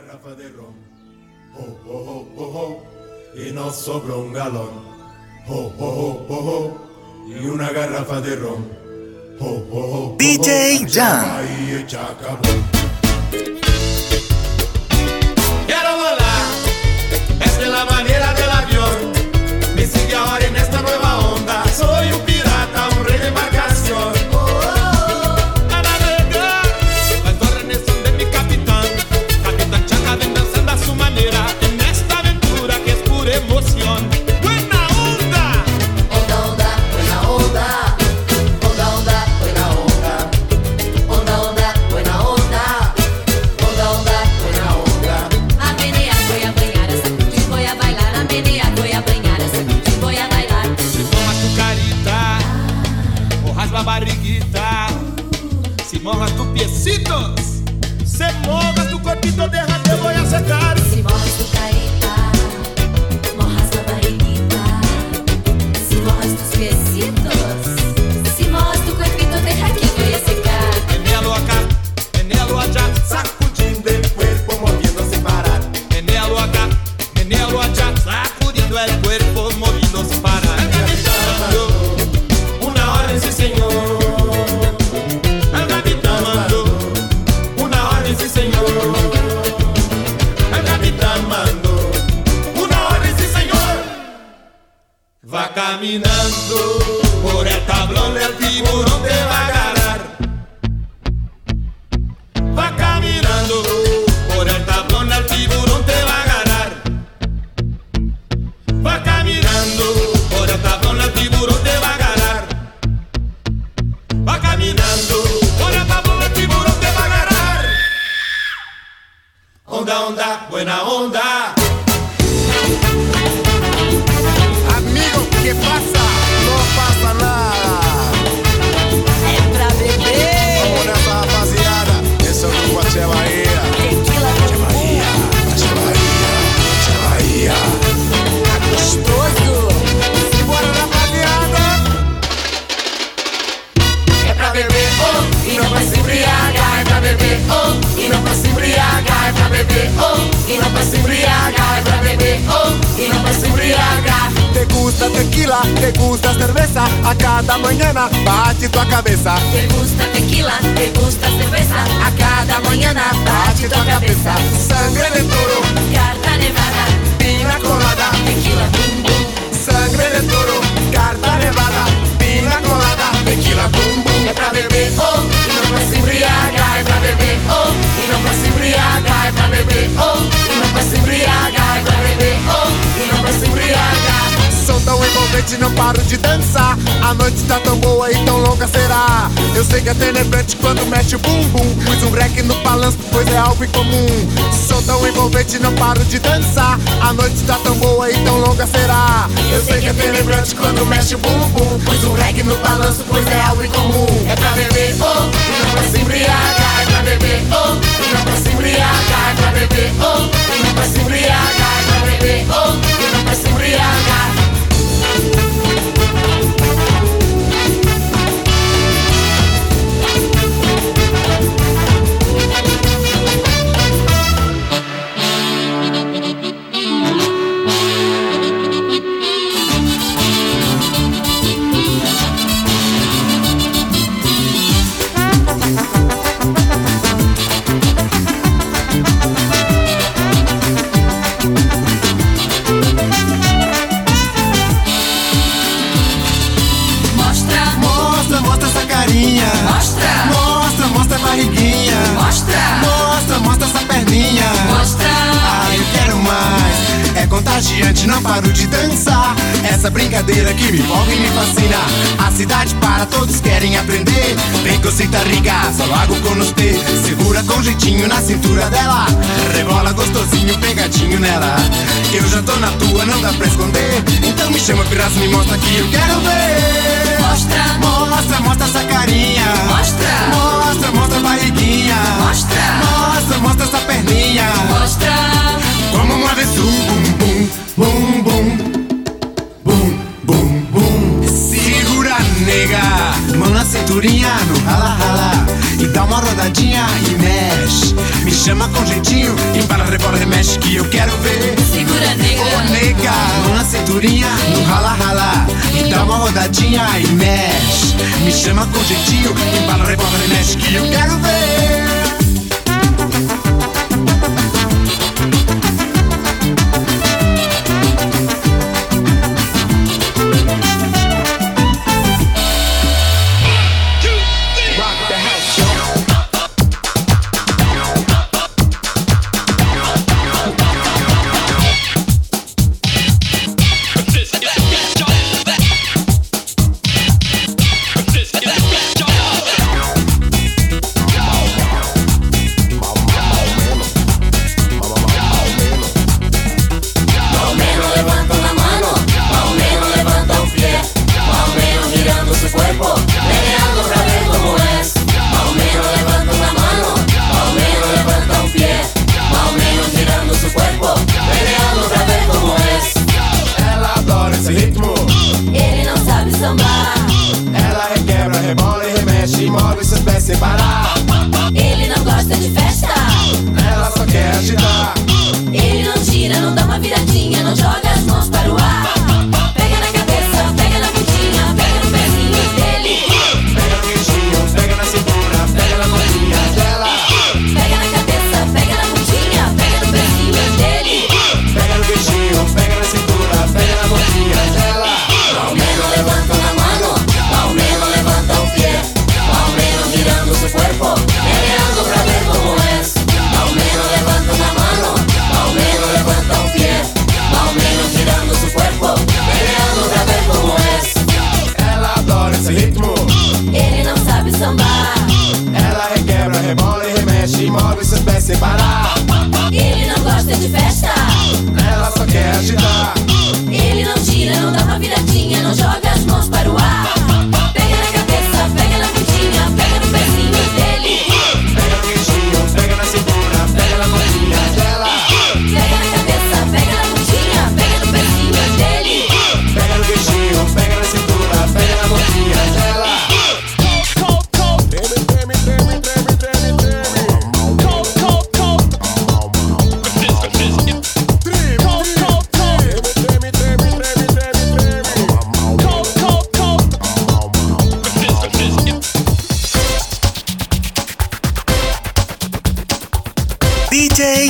garrafa de ron. Oh, oh, oh, oh. Y nos sobró un galón. Oh, oh, oh. Y una garrafa de ron. Oh, oh, DJ. Jan. Caminando por el tablón, el tiburón A cada mañana bate tua cabeça. Te gusta tequila, te gusta cerveza. A cada manhã bate tua cabeça. Sangre de toro, Carta nevada, pina colada. tequila, bum bum. Sangre de toro, carta nevada. Pina colada, tequila bum bum. É pra beber, oh, e não pra se embriagar. É pra beber, oh, e não pra se embriagar. É pra beber, oh, e não pra se embriagar. É envolvente, não paro de dançar. A noite tá tão boa e tão longa será. Eu sei que é tenebrante quando mexe o bumbum. Pus um break no balanço, pois é algo incomum. Som tão envolvente, não paro de dançar. A noite tá tão boa e tão longa será. Eu sei que é tenebrante quando mexe o bumbum. Pus um reggae no balanço, pois é algo incomum. É pra beber, oh, e não pra se embriagar. É pra beber, oh, e não pra se embriagar. É pra beber, oh, e não pra se embriagar. É pra beber, oh, não pra se embriagar. Pegadinho nela. Eu já tô na tua, não dá pra esconder. Então me chama, pirraça, me mostra que eu quero ver. Mostra, Mostra, mostra essa carinha. Mostra. Mostra, mostra a barriguinha. Mostra. Mostra, mostra essa perninha. mostra. Como mueve su bum bum bum bum cinturinha no rala rala E dá uma rodadinha e mexe. Me chama com jeitinho e para rebola remexe que eu quero ver. Segura nega. Ô nega, uma cinturinha no rala rala E dá uma rodadinha e mexe. Me chama com jeitinho e para rebola remexe que eu quero ver.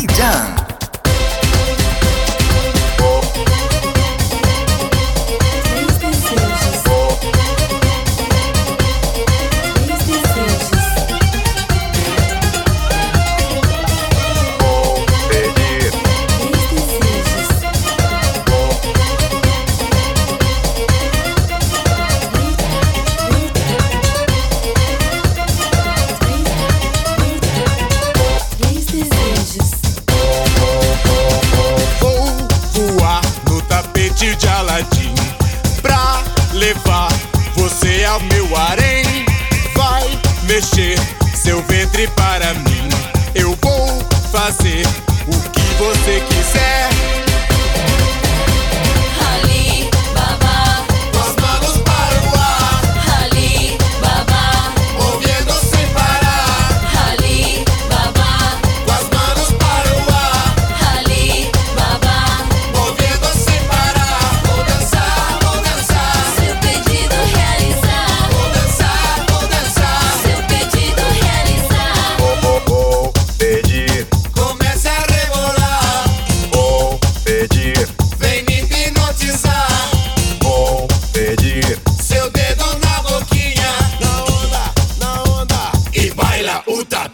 Done. meu harém vai mexer seu ventre para mim. Eu vou fazer o que você quiser.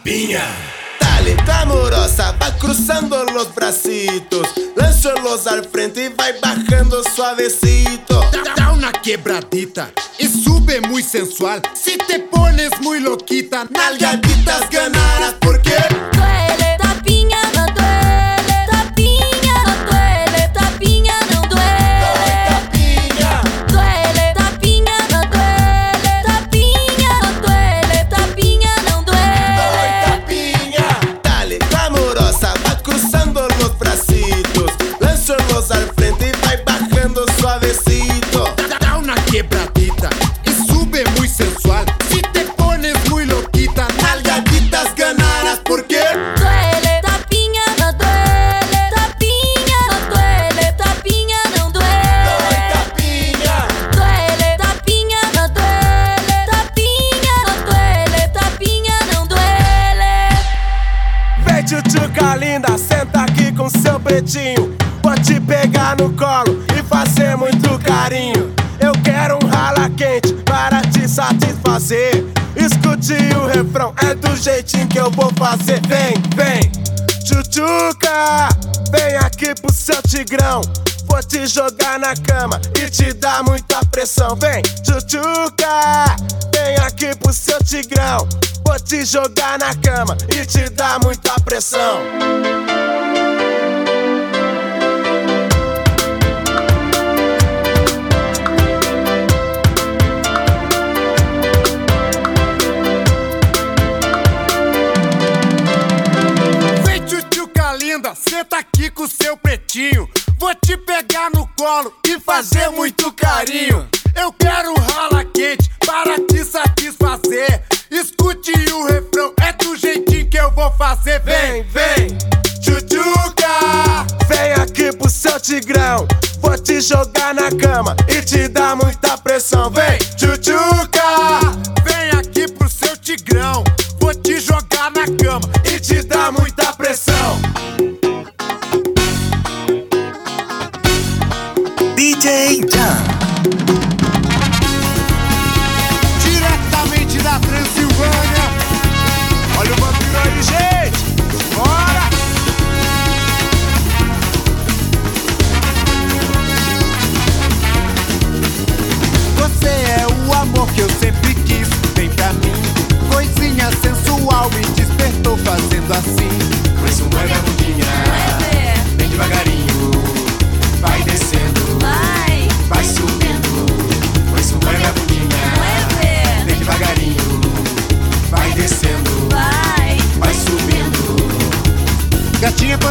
piña. Talita amorosa, va cruzando los bracitos. Lánzalos al frente y vai bajando suavecito. Da, una quebradita y sube muy sensual. Si te pones muy loquita, nalgaditas ganarás porque. Jeitinho que eu vou fazer. Vem, vem, tchutchuca, vem aqui pro seu tigrão. Vou te jogar na cama e te dar muita pressão. Vem, tchutchuca, vem aqui pro seu tigrão. Vou te jogar na cama e te dar muita pressão. Senta aqui com seu pretinho. Vou te pegar no colo e fazer muito carinho. Eu quero rala quente para te satisfazer. Escute o refrão, é do jeitinho que eu vou fazer. Vem, vem, tchutchuca. Vem aqui pro seu tigrão. Vou te jogar na cama e te dar muita pressão. Vem, tchutchuca, Vem aqui pro seu tigrão. Vou te jogar na cama e te dar muita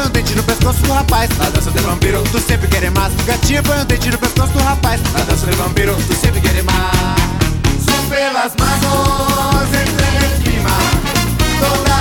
Põe um dente no pescoço do rapaz. Na dança do vampiro, Tu sempre quer mais. Põe um dente no pescoço do rapaz. na dança do vampiro, tu sempre quer mais. Sube las manos, entre en el clima. Todas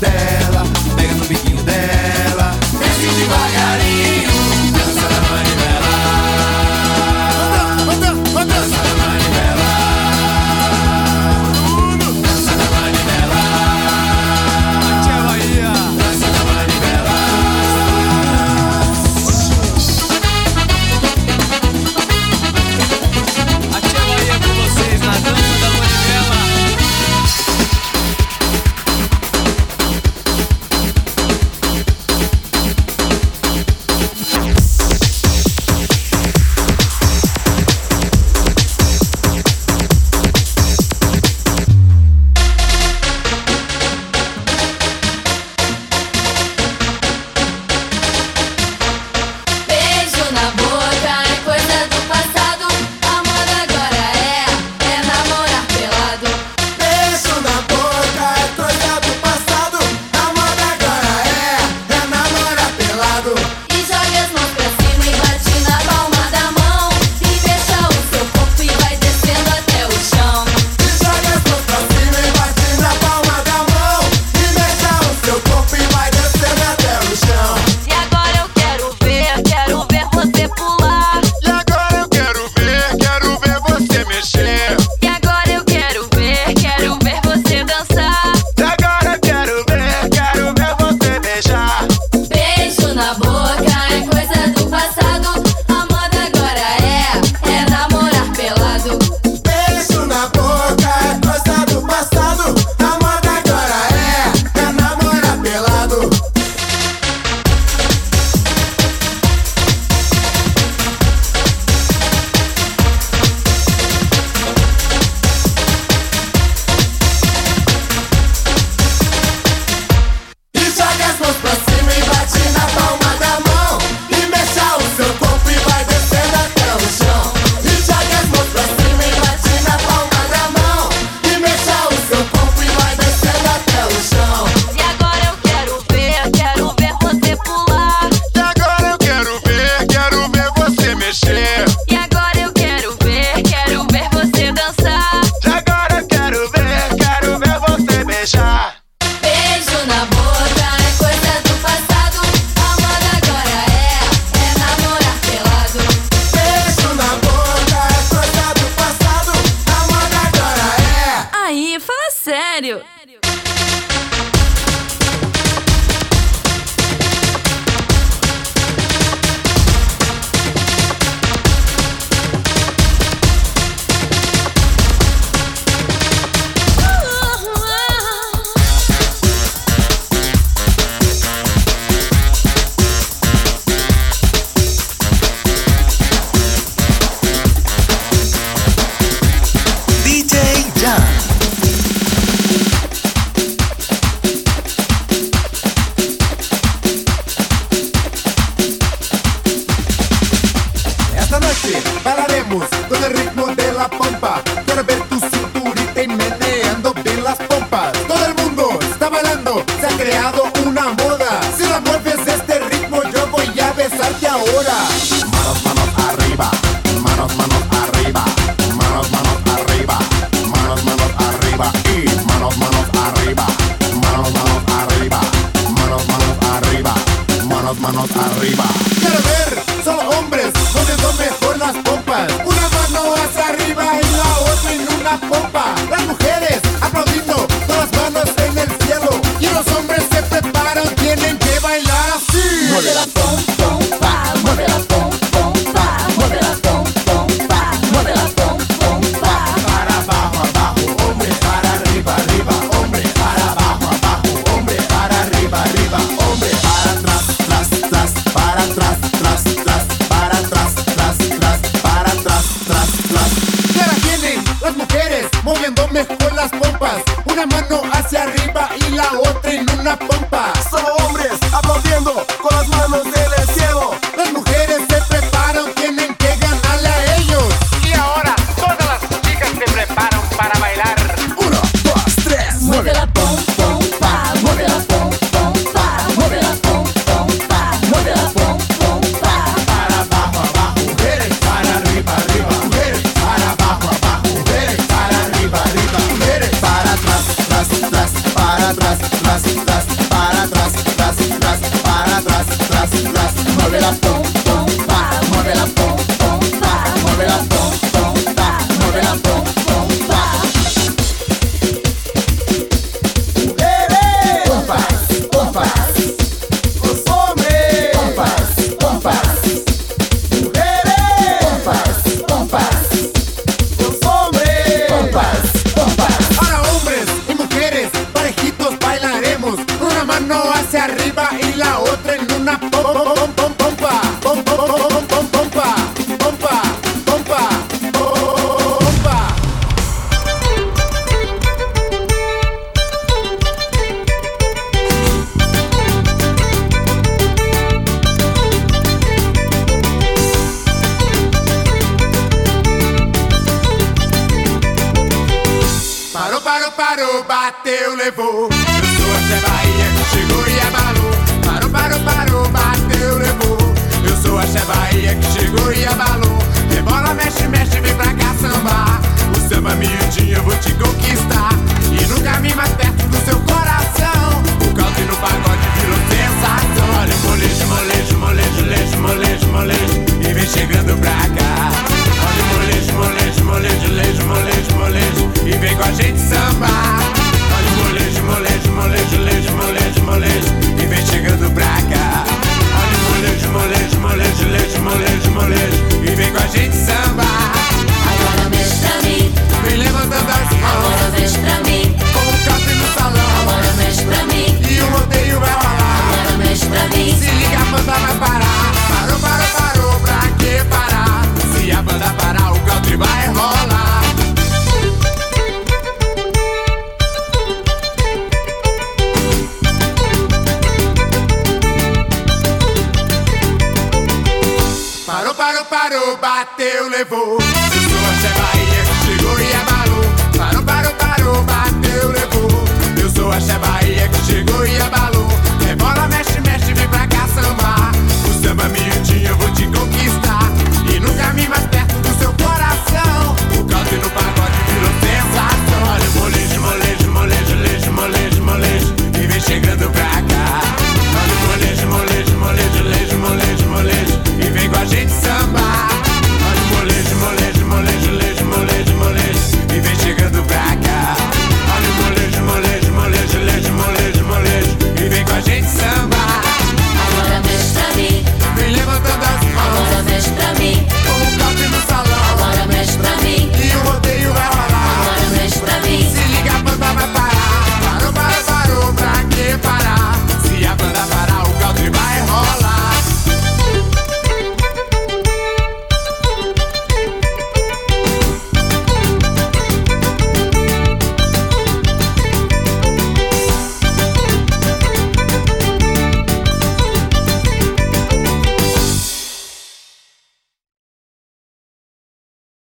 there. Quiero ver, solo hombres, no se tomen